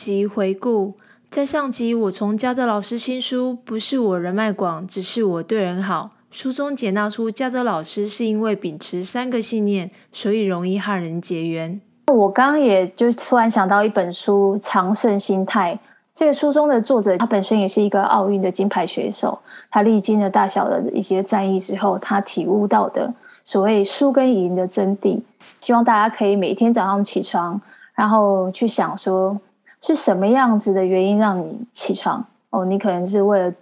上集回顾，在上集我从嘉德老师新书《不是我人脉广，只是我对人好》书中解纳出嘉德老师是因为秉持三个信念，所以容易和人结缘。我刚刚也就突然想到一本书《常胜心态》，这个书中的作者他本身也是一个奥运的金牌选手，他历经了大小的一些战役之后，他体悟到的所谓输跟赢的真谛。希望大家可以每天早上起床，然后去想说是什么样子的原因让你起床哦？你可能是为了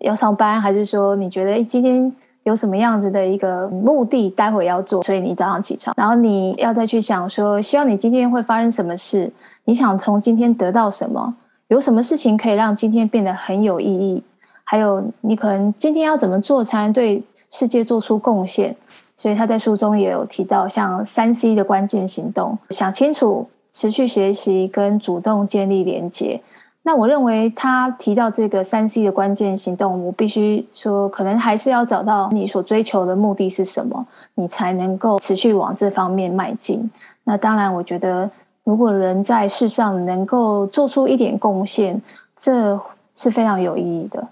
要上班，还是说你觉得诶今天有什么样子的一个目的，待会要做，所以你早上起床，然后你要再去想说，希望你今天会发生什么事？你想从今天得到什么？有什么事情可以让今天变得很有意义？还有你可能今天要怎么做才能对世界做出贡献？所以他在书中也有提到，像三 C 的关键行动，想清楚、持续学习跟主动建立连接。那我认为他提到这个三 C 的关键行动，我必须说，可能还是要找到你所追求的目的是什么，你才能够持续往这方面迈进。那当然，我觉得如果人在世上能够做出一点贡献，这是非常有意义的。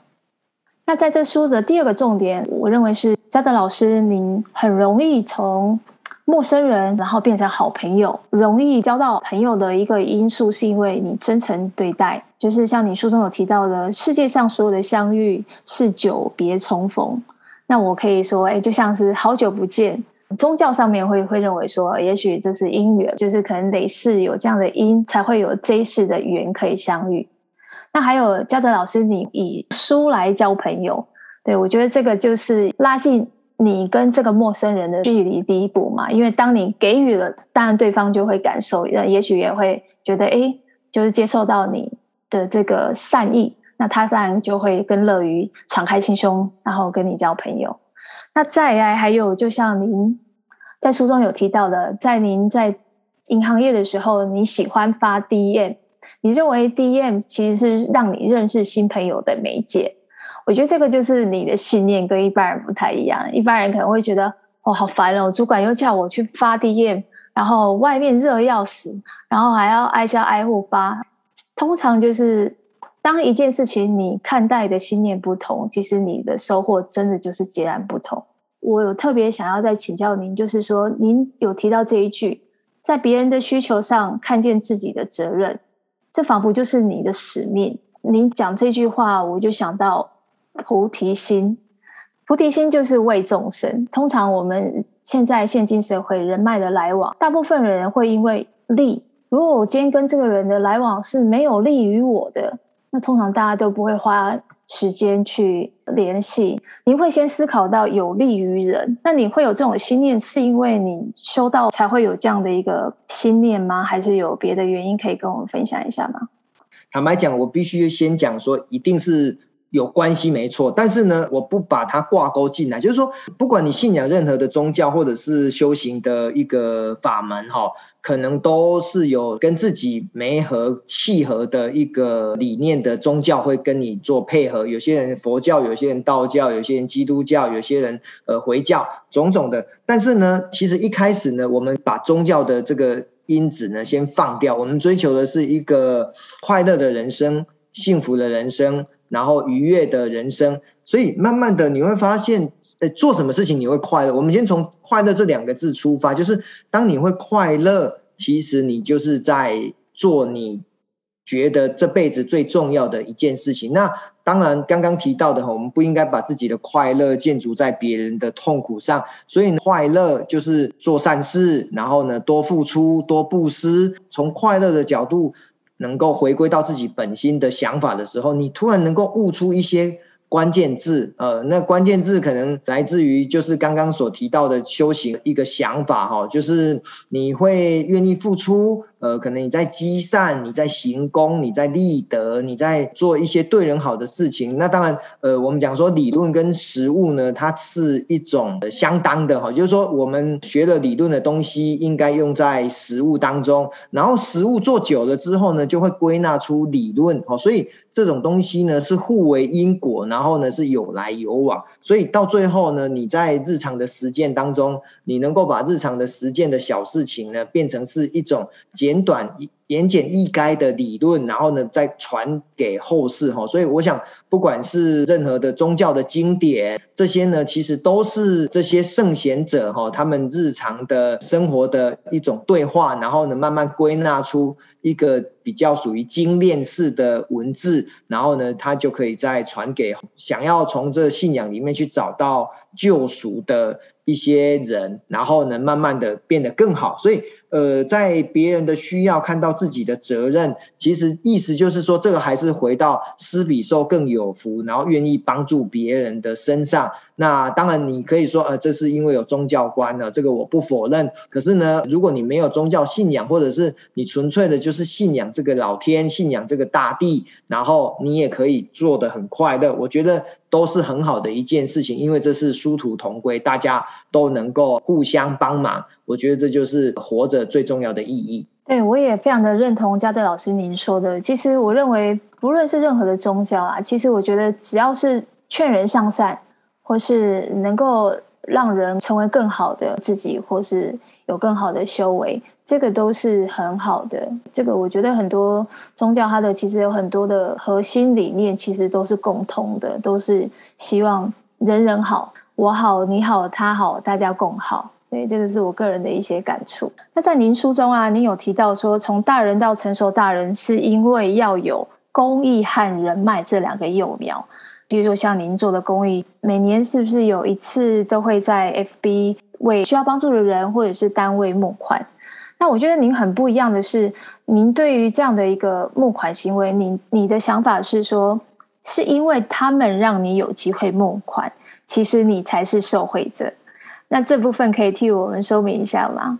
那在这书的第二个重点，我认为是嘉德老师，您很容易从陌生人，然后变成好朋友，容易交到朋友的一个因素，是因为你真诚对待。就是像你书中有提到的，世界上所有的相遇是久别重逢。那我可以说，哎，就像是好久不见。宗教上面会会认为说，也许这是因缘，就是可能得是有这样的因，才会有这一世的缘可以相遇。那还有嘉德老师，你以书来交朋友，对，我觉得这个就是拉近你跟这个陌生人的距离第一步嘛。因为当你给予了，当然对方就会感受，也许也会觉得，哎，就是接受到你的这个善意，那他当然就会更乐于敞开心胸，然后跟你交朋友。那再来还有，就像您在书中有提到的，在您在银行业的时候，你喜欢发 DM。你认为 DM 其实是让你认识新朋友的媒介，我觉得这个就是你的信念跟一般人不太一样。一般人可能会觉得哦，好烦哦，主管又叫我去发 DM，然后外面热要死，然后还要挨家挨户发。通常就是当一件事情你看待的信念不同，其实你的收获真的就是截然不同。我有特别想要再请教您，就是说您有提到这一句，在别人的需求上看见自己的责任。这仿佛就是你的使命。您讲这句话，我就想到菩提心。菩提心就是为众生。通常我们现在现今社会人脉的来往，大部分人会因为利。如果我今天跟这个人的来往是没有利于我的，那通常大家都不会花时间去联系，您会先思考到有利于人。那你会有这种心念，是因为你修道才会有这样的一个心念吗？还是有别的原因可以跟我们分享一下吗？坦白讲，我必须先讲说，一定是。有关系没错，但是呢，我不把它挂钩进来。就是说，不管你信仰任何的宗教或者是修行的一个法门，哈，可能都是有跟自己没合契合的一个理念的宗教会跟你做配合。有些人佛教，有些人道教，有些人基督教，有些人呃回教，种种的。但是呢，其实一开始呢，我们把宗教的这个因子呢先放掉，我们追求的是一个快乐的人生，幸福的人生。然后愉悦的人生，所以慢慢的你会发现，呃，做什么事情你会快乐。我们先从快乐这两个字出发，就是当你会快乐，其实你就是在做你觉得这辈子最重要的一件事情。那当然，刚刚提到的，我们不应该把自己的快乐建筑在别人的痛苦上。所以快乐就是做善事，然后呢，多付出，多布施，从快乐的角度。能够回归到自己本心的想法的时候，你突然能够悟出一些关键字，呃，那关键字可能来自于就是刚刚所提到的修行一个想法哈，就是你会愿意付出。呃，可能你在积善，你在行功，你在立德，你在做一些对人好的事情。那当然，呃，我们讲说理论跟实物呢，它是一种相当的哈，就是说我们学的理论的东西应该用在实物当中，然后实物做久了之后呢，就会归纳出理论哦。所以这种东西呢是互为因果，然后呢是有来有往。所以到最后呢，你在日常的实践当中，你能够把日常的实践的小事情呢变成是一种结。简短、言简意赅的理论，然后呢再传给后世哈。所以我想，不管是任何的宗教的经典，这些呢其实都是这些圣贤者哈他们日常的生活的一种对话，然后呢慢慢归纳出一个比较属于精炼式的文字，然后呢他就可以再传给想要从这信仰里面去找到救赎的一些人，然后呢慢慢的变得更好。所以。呃，在别人的需要看到自己的责任，其实意思就是说，这个还是回到施比受更有福，然后愿意帮助别人的身上。那当然，你可以说，呃，这是因为有宗教观呢，这个我不否认。可是呢，如果你没有宗教信仰，或者是你纯粹的就是信仰这个老天，信仰这个大地，然后你也可以做得很快乐。我觉得都是很好的一件事情，因为这是殊途同归，大家都能够互相帮忙。我觉得这就是活着最重要的意义。对，我也非常的认同嘉德老师您说的。其实我认为，不论是任何的宗教啊，其实我觉得只要是劝人向善，或是能够让人成为更好的自己，或是有更好的修为，这个都是很好的。这个我觉得很多宗教它的其实有很多的核心理念，其实都是共通的，都是希望人人好，我好，你好，他好，大家共好。对，这个是我个人的一些感触。那在您书中啊，您有提到说，从大人到成熟大人，是因为要有公益和人脉这两个幼苗。比如说像您做的公益，每年是不是有一次都会在 FB 为需要帮助的人或者是单位募款？那我觉得您很不一样的是，您对于这样的一个募款行为，你你的想法是说，是因为他们让你有机会募款，其实你才是受惠者。那这部分可以替我们说明一下吗？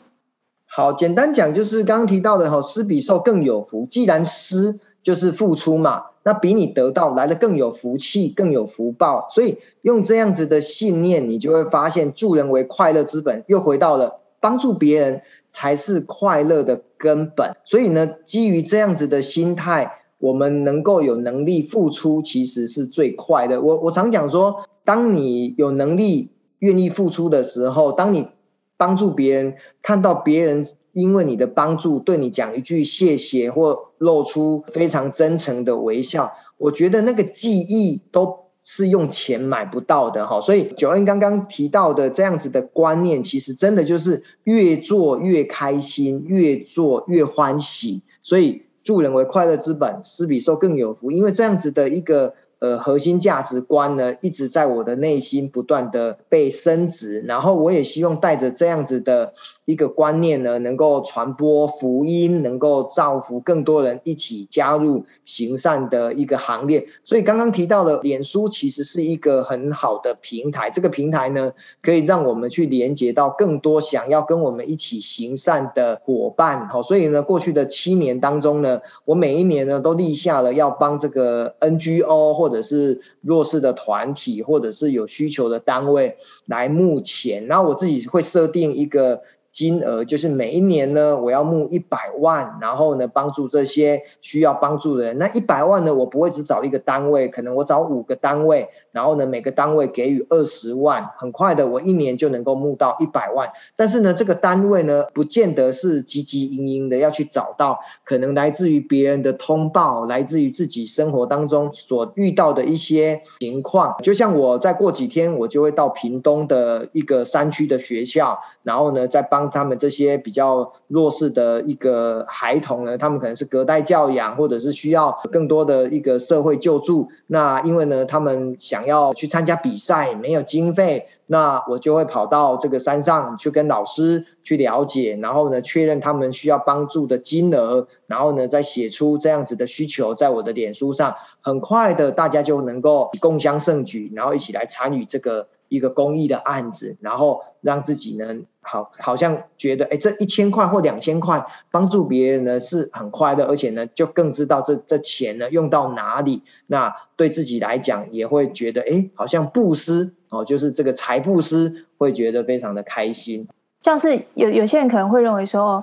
好，简单讲就是刚刚提到的哈，施比受更有福。既然施就是付出嘛，那比你得到来的更有福气，更有福报。所以用这样子的信念，你就会发现助人为快乐之本，又回到了帮助别人才是快乐的根本。所以呢，基于这样子的心态，我们能够有能力付出，其实是最快的。我我常讲说，当你有能力。愿意付出的时候，当你帮助别人，看到别人因为你的帮助对你讲一句谢谢，或露出非常真诚的微笑，我觉得那个记忆都是用钱买不到的哈。所以九恩刚刚提到的这样子的观念，其实真的就是越做越开心，越做越欢喜。所以助人为快乐之本，施比受更有福，因为这样子的一个。呃，核心价值观呢，一直在我的内心不断的被升值，然后我也希望带着这样子的一个观念呢，能够传播福音，能够造福更多人，一起加入行善的一个行列。所以刚刚提到的脸书其实是一个很好的平台，这个平台呢，可以让我们去连接到更多想要跟我们一起行善的伙伴。好，所以呢，过去的七年当中呢，我每一年呢都立下了要帮这个 NGO 或或者是弱势的团体，或者是有需求的单位来募钱，然后我自己会设定一个。金额就是每一年呢，我要募一百万，然后呢，帮助这些需要帮助的人。那一百万呢，我不会只找一个单位，可能我找五个单位，然后呢，每个单位给予二十万，很快的，我一年就能够募到一百万。但是呢，这个单位呢，不见得是急急营营的要去找到，可能来自于别人的通报，来自于自己生活当中所遇到的一些情况。就像我再过几天，我就会到屏东的一个山区的学校，然后呢，再帮。他们这些比较弱势的一个孩童呢，他们可能是隔代教养，或者是需要更多的一个社会救助。那因为呢，他们想要去参加比赛，没有经费，那我就会跑到这个山上去跟老师去了解，然后呢，确认他们需要帮助的金额，然后呢，再写出这样子的需求，在我的脸书上，很快的大家就能够共襄盛举，然后一起来参与这个。一个公益的案子，然后让自己呢，好，好像觉得，哎，这一千块或两千块帮助别人呢是很快乐，而且呢，就更知道这这钱呢用到哪里。那对自己来讲，也会觉得，哎，好像布施哦，就是这个财布施，会觉得非常的开心。像是有有些人可能会认为说，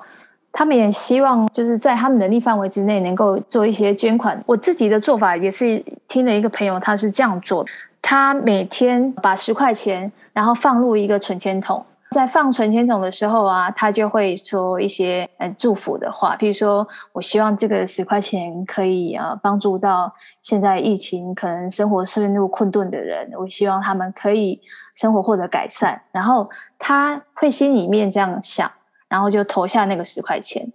他们也希望就是在他们能力范围之内能够做一些捐款。我自己的做法也是听了一个朋友，他是这样做。他每天把十块钱，然后放入一个存钱筒，在放存钱筒的时候啊，他就会说一些呃祝福的话，譬如说我希望这个十块钱可以呃帮助到现在疫情可能生活陷入困顿的人，我希望他们可以生活获得改善。然后他会心里面这样想，然后就投下那个十块钱。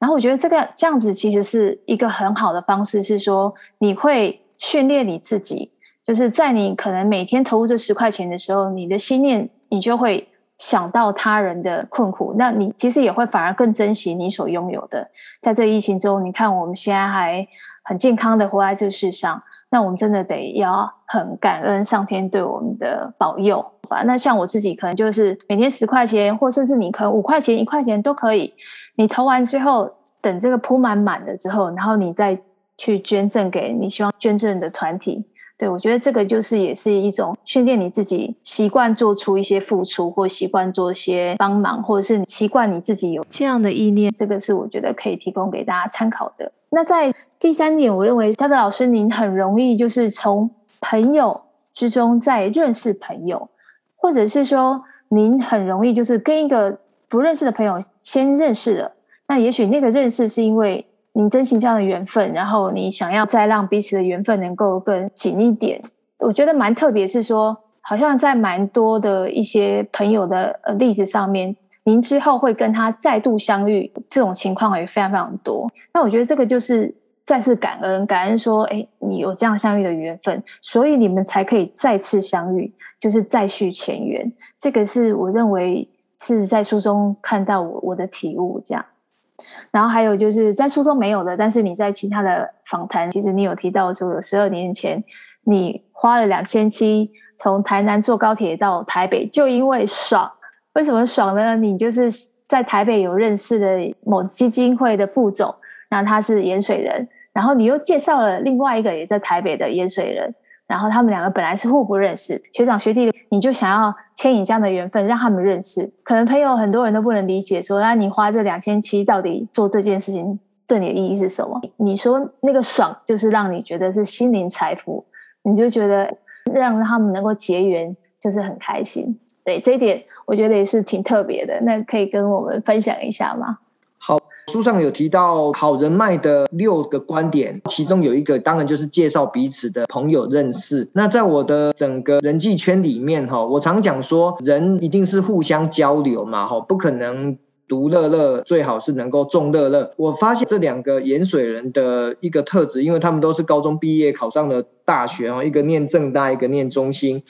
然后我觉得这个这样子其实是一个很好的方式，是说你会训练你自己，就是在你可能每天投入这十块钱的时候，你的心念你就会。想到他人的困苦，那你其实也会反而更珍惜你所拥有的。在这疫情中，你看我们现在还很健康的活在这世上，那我们真的得要很感恩上天对我们的保佑吧。那像我自己，可能就是每天十块钱，或甚至你可能五块钱、一块钱都可以。你投完之后，等这个铺满满了之后，然后你再去捐赠给你希望捐赠的团体。对，我觉得这个就是也是一种训练你自己习惯做出一些付出，或习惯做一些帮忙，或者是习惯你自己有这样的意念。这个是我觉得可以提供给大家参考的。那在第三点，我认为嘉德老师您很容易就是从朋友之中再认识朋友，或者是说您很容易就是跟一个不认识的朋友先认识了，那也许那个认识是因为。你珍惜这样的缘分，然后你想要再让彼此的缘分能够更紧一点，我觉得蛮特别。是说，好像在蛮多的一些朋友的呃例子上面，您之后会跟他再度相遇，这种情况也非常非常多。那我觉得这个就是再次感恩，感恩说，哎，你有这样相遇的缘分，所以你们才可以再次相遇，就是再续前缘。这个是我认为是在书中看到我我的体悟这样。然后还有就是在书中没有的，但是你在其他的访谈，其实你有提到说，有十二年前你花了两千七从台南坐高铁到台北，就因为爽。为什么爽呢？你就是在台北有认识的某基金会的副总，然后他是盐水人，然后你又介绍了另外一个也在台北的盐水人。然后他们两个本来是互不认识，学长学弟，你就想要牵引这样的缘分，让他们认识。可能朋友很多人都不能理解说，说那你花这两千七，到底做这件事情对你的意义是什么？你说那个爽，就是让你觉得是心灵财富，你就觉得让他们能够结缘，就是很开心。对，这一点，我觉得也是挺特别的。那可以跟我们分享一下吗？书上有提到好人脉的六个观点，其中有一个当然就是介绍彼此的朋友认识。那在我的整个人际圈里面，哈，我常讲说，人一定是互相交流嘛，哈，不可能独乐乐，最好是能够众乐乐。我发现这两个盐水人的一个特质，因为他们都是高中毕业考上了大学，哦，一个念正大，一个念中兴。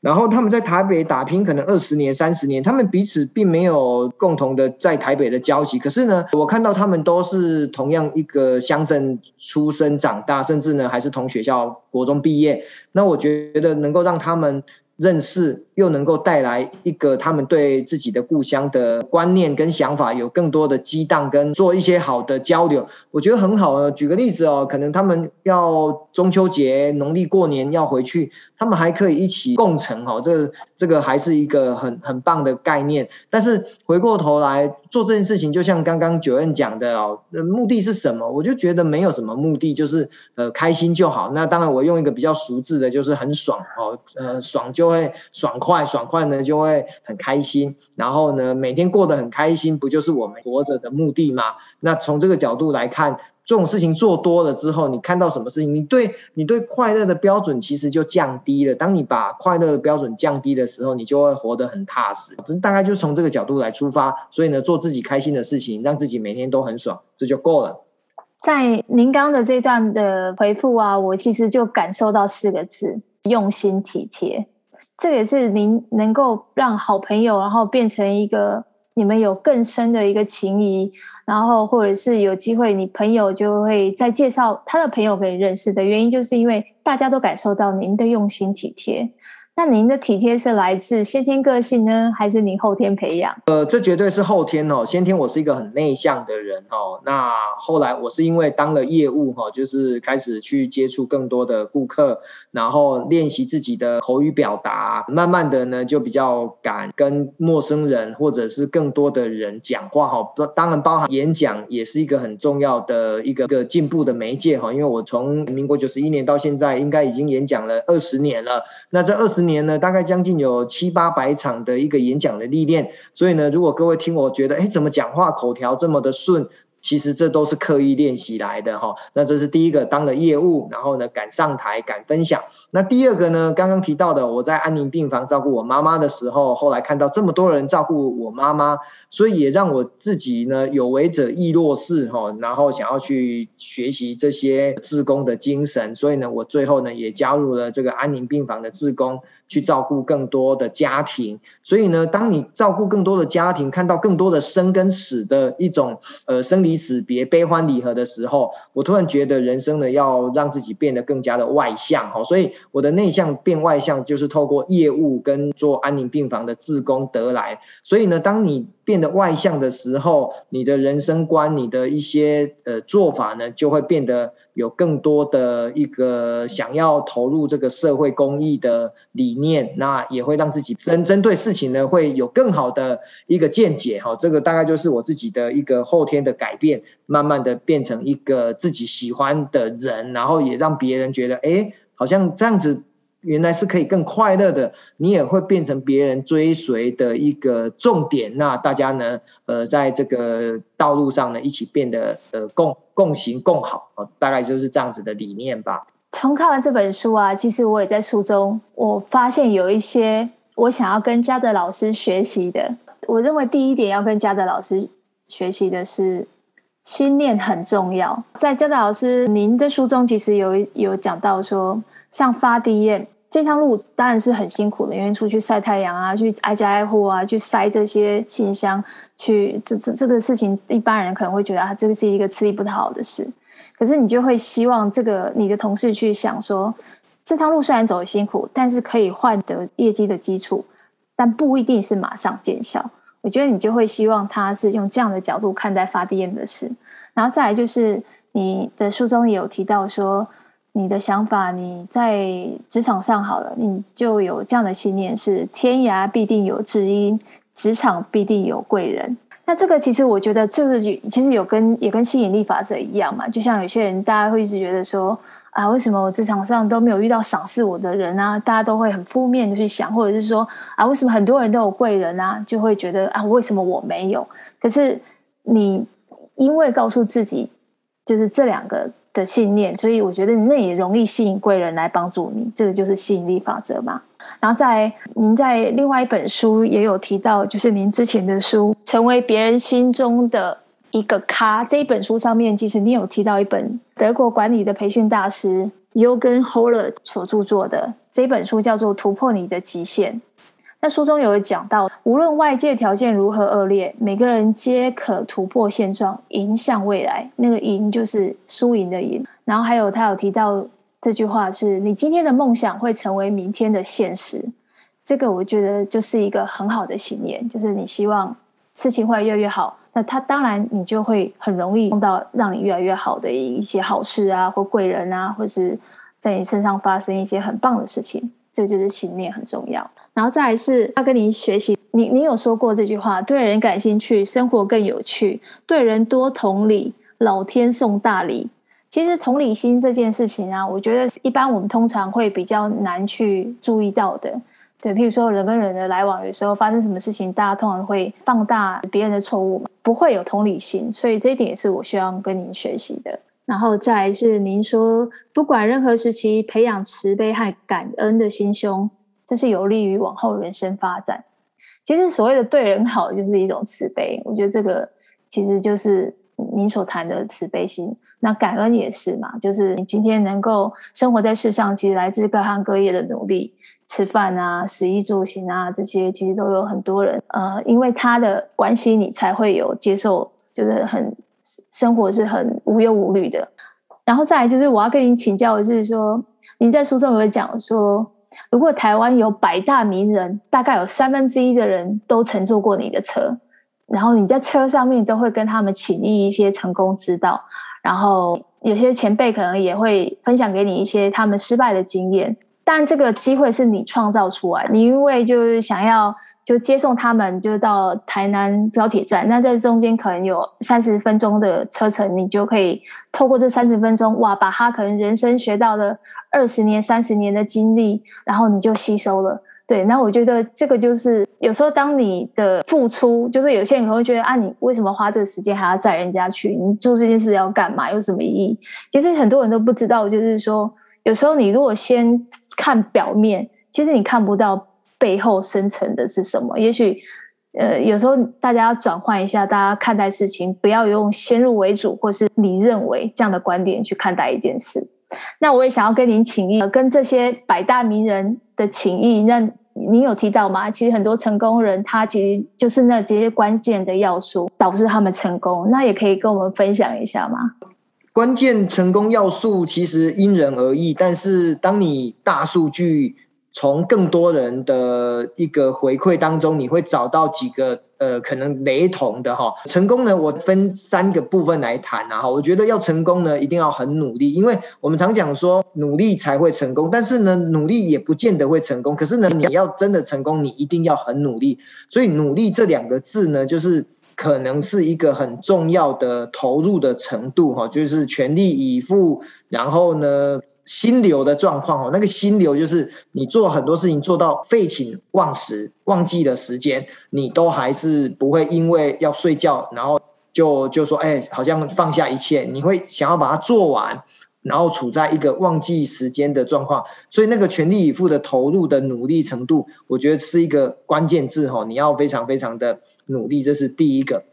然后他们在台北打拼，可能二十年、三十年，他们彼此并没有共同的在台北的交集。可是呢，我看到他们都是同样一个乡镇出生长大，甚至呢还是同学校国中毕业。那我觉得能够让他们。认识又能够带来一个他们对自己的故乡的观念跟想法有更多的激荡，跟做一些好的交流，我觉得很好啊。举个例子哦，可能他们要中秋节、农历过年要回去，他们还可以一起共乘哦，这这个还是一个很很棒的概念。但是回过头来做这件事情，就像刚刚 Joanne 讲的哦，目的是什么？我就觉得没有什么目的，就是呃开心就好。那当然，我用一个比较俗字的，就是很爽哦，呃爽。就会爽快，爽快呢就会很开心，然后呢每天过得很开心，不就是我们活着的目的吗？那从这个角度来看，这种事情做多了之后，你看到什么事情，你对你对快乐的标准其实就降低了。当你把快乐的标准降低的时候，你就会活得很踏实。大概就从这个角度来出发，所以呢，做自己开心的事情，让自己每天都很爽，这就够了。在您刚的这段的回复啊，我其实就感受到四个字：用心体贴。这也是您能够让好朋友，然后变成一个你们有更深的一个情谊，然后或者是有机会，你朋友就会再介绍他的朋友给你认识的原因，就是因为大家都感受到您的用心体贴。那您的体贴是来自先天个性呢，还是您后天培养？呃，这绝对是后天哦。先天我是一个很内向的人哦。那后来我是因为当了业务哈，就是开始去接触更多的顾客，然后练习自己的口语表达，慢慢的呢就比较敢跟陌生人或者是更多的人讲话哈。当然包含演讲也是一个很重要的一个一个进步的媒介哈。因为我从民国九十一年到现在，应该已经演讲了二十年了。那这二十年。呢，大概将近有七八百场的一个演讲的历练。所以呢，如果各位听我觉得，哎，怎么讲话口条这么的顺？其实这都是刻意练习来的哈，那这是第一个，当了业务，然后呢，敢上台，敢分享。那第二个呢，刚刚提到的，我在安宁病房照顾我妈妈的时候，后来看到这么多人照顾我妈妈，所以也让我自己呢有为者亦若是哈，然后想要去学习这些志工的精神，所以呢，我最后呢也加入了这个安宁病房的志工。去照顾更多的家庭，所以呢，当你照顾更多的家庭，看到更多的生跟死的一种呃生离死别、悲欢离合的时候，我突然觉得人生呢要让自己变得更加的外向哈，所以我的内向变外向就是透过业务跟做安宁病房的志工得来。所以呢，当你变得外向的时候，你的人生观、你的一些呃做法呢，就会变得有更多的一个想要投入这个社会公益的理念，那也会让自己针针对事情呢，会有更好的一个见解哈。这个大概就是我自己的一个后天的改变，慢慢的变成一个自己喜欢的人，然后也让别人觉得，哎，好像这样子原来是可以更快乐的，你也会变成别人追随的一个重点。那大家呢，呃，在这个道路上呢，一起变得呃共共行共好，大概就是这样子的理念吧。从看完这本书啊，其实我也在书中，我发现有一些我想要跟嘉德老师学习的。我认为第一点要跟嘉德老师学习的是心念很重要。在教导老师您的书中，其实有有讲到说，像发 DM 这趟路当然是很辛苦的，因为出去晒太阳啊，去挨家挨户啊，去塞这些信箱，去这这这个事情，一般人可能会觉得啊，这个是一个吃力不讨好的事。可是你就会希望这个你的同事去想说，这条路虽然走得辛苦，但是可以换得业绩的基础，但不一定是马上见效。我觉得你就会希望他是用这样的角度看待发 DM 的事。然后再来就是你的书中也有提到说，你的想法你在职场上好了，你就有这样的信念是天涯必定有知音，职场必定有贵人。那这个其实我觉得，这个其实有跟也跟吸引力法则一样嘛。就像有些人，大家会一直觉得说啊，为什么我职场上都没有遇到赏识我的人啊？大家都会很负面的去想，或者是说啊，为什么很多人都有贵人啊？就会觉得啊，为什么我没有？可是你因为告诉自己，就是这两个。的信念，所以我觉得那也容易吸引贵人来帮助你，这个就是吸引力法则嘛。然后在您在另外一本书也有提到，就是您之前的书《成为别人心中的一个咖》这一本书上面，其实你有提到一本德国管理的培训大师 Jürgen Holler 所著作的这本书，叫做《突破你的极限》。那书中有讲到，无论外界条件如何恶劣，每个人皆可突破现状，迎向未来。那个“赢”就是输赢的“赢”。然后还有他有提到这句话是：“你今天的梦想会成为明天的现实。”这个我觉得就是一个很好的信念，就是你希望事情会越来越好，那他当然你就会很容易碰到让你越来越好的一些好事啊，或贵人啊，或是在你身上发生一些很棒的事情。这就是信念很重要。然后再来是他跟你学习，你你有说过这句话：对人感兴趣，生活更有趣；对人多同理，老天送大礼。其实同理心这件事情啊，我觉得一般我们通常会比较难去注意到的。对，譬如说人跟人的来往，有时候发生什么事情，大家通常会放大别人的错误，不会有同理心。所以这一点也是我需要跟您学习的。然后再来是您说，不管任何时期，培养慈悲和感恩的心胸。这是有利于往后人生发展。其实所谓的对人好，就是一种慈悲。我觉得这个其实就是你所谈的慈悲心。那感恩也是嘛，就是你今天能够生活在世上，其实来自各行各业的努力，吃饭啊、食衣住行啊这些，其实都有很多人呃，因为他的关系，你才会有接受，就是很生活是很无忧无虑的。然后再来就是我要跟您请教的是说，您在书中有讲说。如果台湾有百大名人，大概有三分之一的人都乘坐过你的车，然后你在车上面都会跟他们请益一些成功之道，然后有些前辈可能也会分享给你一些他们失败的经验。但这个机会是你创造出来，你因为就是想要就接送他们，就到台南高铁站，那在中间可能有三十分钟的车程，你就可以透过这三十分钟，哇，把他可能人生学到的二十年、三十年的经历，然后你就吸收了。对，那我觉得这个就是有时候当你的付出，就是有些人可能会觉得啊，你为什么花这个时间还要载人家去？你做这件事要干嘛？有什么意义？其实很多人都不知道，就是说。有时候你如果先看表面，其实你看不到背后深层的是什么。也许，呃，有时候大家要转换一下，大家看待事情，不要用先入为主或是你认为这样的观点去看待一件事。那我也想要跟您请益，跟这些百大名人的请益。那您有提到吗？其实很多成功人，他其实就是那这些关键的要素导致他们成功。那也可以跟我们分享一下吗？关键成功要素其实因人而异，但是当你大数据从更多人的一个回馈当中，你会找到几个呃可能雷同的哈。成功呢，我分三个部分来谈啊哈。我觉得要成功呢，一定要很努力，因为我们常讲说努力才会成功，但是呢，努力也不见得会成功。可是呢，你要真的成功，你一定要很努力。所以努力这两个字呢，就是。可能是一个很重要的投入的程度哈，就是全力以赴，然后呢，心流的状况哦，那个心流就是你做很多事情做到废寝忘食，忘记了时间，你都还是不会因为要睡觉，然后就就说哎，好像放下一切，你会想要把它做完，然后处在一个忘记时间的状况，所以那个全力以赴的投入的努力程度，我觉得是一个关键字哈，你要非常非常的。努力，这是第一个。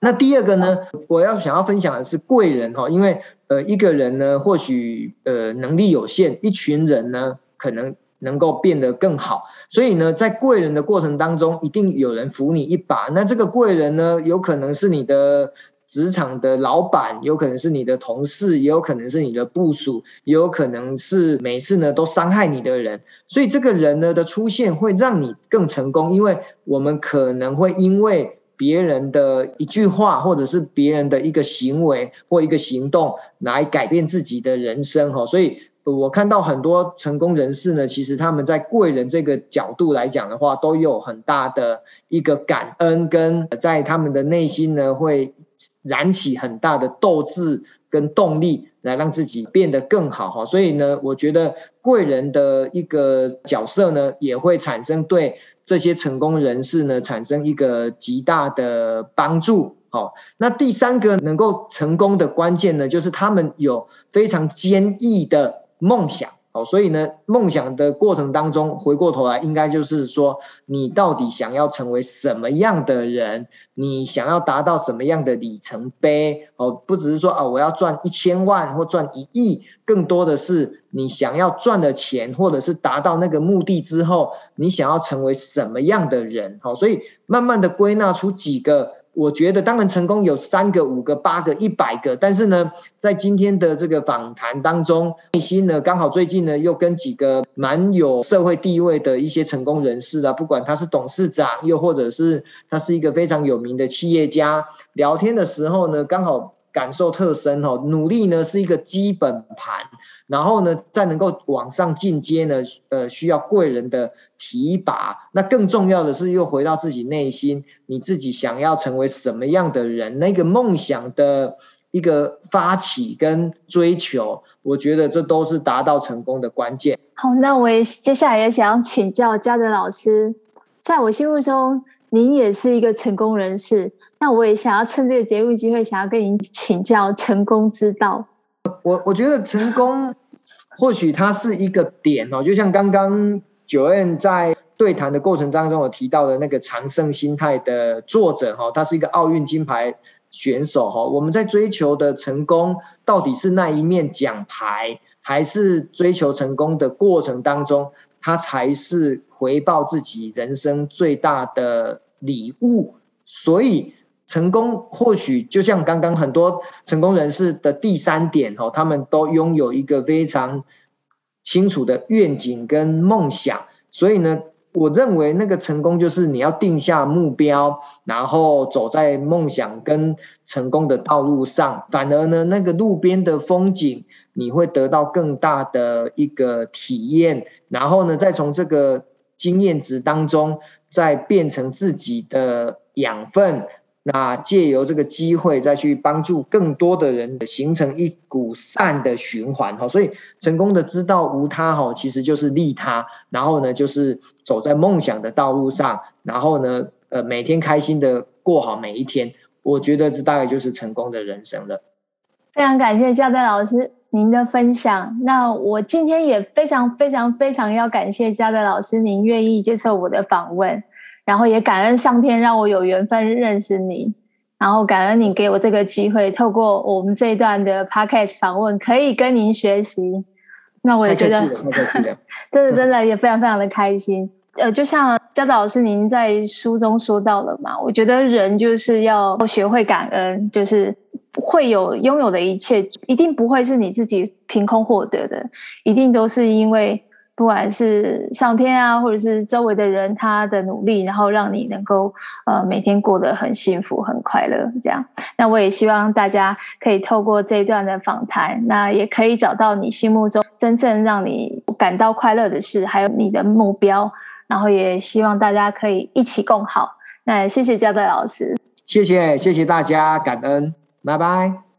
那第二个呢？我要想要分享的是贵人哈，因为呃，一个人呢，或许呃能力有限，一群人呢，可能能够变得更好。所以呢，在贵人的过程当中，一定有人扶你一把。那这个贵人呢，有可能是你的。职场的老板有可能是你的同事，也有可能是你的部属，也有可能是每次呢都伤害你的人。所以这个人呢的出现会让你更成功，因为我们可能会因为别人的一句话，或者是别人的一个行为或一个行动来改变自己的人生哈。所以我看到很多成功人士呢，其实他们在贵人这个角度来讲的话，都有很大的一个感恩，跟在他们的内心呢会。燃起很大的斗志跟动力，来让自己变得更好哈。所以呢，我觉得贵人的一个角色呢，也会产生对这些成功人士呢，产生一个极大的帮助。好，那第三个能够成功的关键呢，就是他们有非常坚毅的梦想。哦，所以呢，梦想的过程当中，回过头来，应该就是说，你到底想要成为什么样的人？你想要达到什么样的里程碑？哦，不只是说啊，我要赚一千万或赚一亿，更多的是你想要赚的钱，或者是达到那个目的之后，你想要成为什么样的人？好，所以慢慢的归纳出几个。我觉得当然成功有三个、五个、八个、一百个，但是呢，在今天的这个访谈当中，内心呢刚好最近呢又跟几个蛮有社会地位的一些成功人士啊，不管他是董事长，又或者是他是一个非常有名的企业家，聊天的时候呢，刚好感受特深哦，努力呢是一个基本盘。然后呢，再能够往上进阶呢，呃，需要贵人的提拔。那更重要的是，又回到自己内心，你自己想要成为什么样的人，那个梦想的一个发起跟追求，我觉得这都是达到成功的关键。好，那我也接下来也想要请教嘉德老师，在我心目中，您也是一个成功人士。那我也想要趁这个节目机会，想要跟您请教成功之道。我我觉得成功，或许它是一个点哦，就像刚刚九恩在对谈的过程当中有提到的那个常胜心态的作者哈，他是一个奥运金牌选手哈。我们在追求的成功，到底是那一面奖牌，还是追求成功的过程当中，它才是回报自己人生最大的礼物？所以。成功或许就像刚刚很多成功人士的第三点哦，他们都拥有一个非常清楚的愿景跟梦想，所以呢，我认为那个成功就是你要定下目标，然后走在梦想跟成功的道路上。反而呢，那个路边的风景，你会得到更大的一个体验，然后呢，再从这个经验值当中，再变成自己的养分。那借由这个机会，再去帮助更多的人，形成一股善的循环哈。所以成功的之道无他哈，其实就是利他。然后呢，就是走在梦想的道路上，然后呢，呃，每天开心的过好每一天。我觉得这大概就是成功的人生了。非常感谢嘉德老师您的分享。那我今天也非常非常非常要感谢嘉德老师您愿意接受我的访问。然后也感恩上天让我有缘分认识你，然后感恩你给我这个机会，透过我们这一段的 podcast 访问，可以跟您学习。那我也觉得，真的真的也非常非常的开心。呃，就像嘉导老师您在书中说到了嘛，我觉得人就是要学会感恩，就是会有拥有的一切，一定不会是你自己凭空获得的，一定都是因为。不管是上天啊，或者是周围的人，他的努力，然后让你能够呃每天过得很幸福、很快乐，这样。那我也希望大家可以透过这一段的访谈，那也可以找到你心目中真正让你感到快乐的事，还有你的目标。然后也希望大家可以一起共好。那谢谢嘉德老师，谢谢谢谢大家，感恩，拜拜。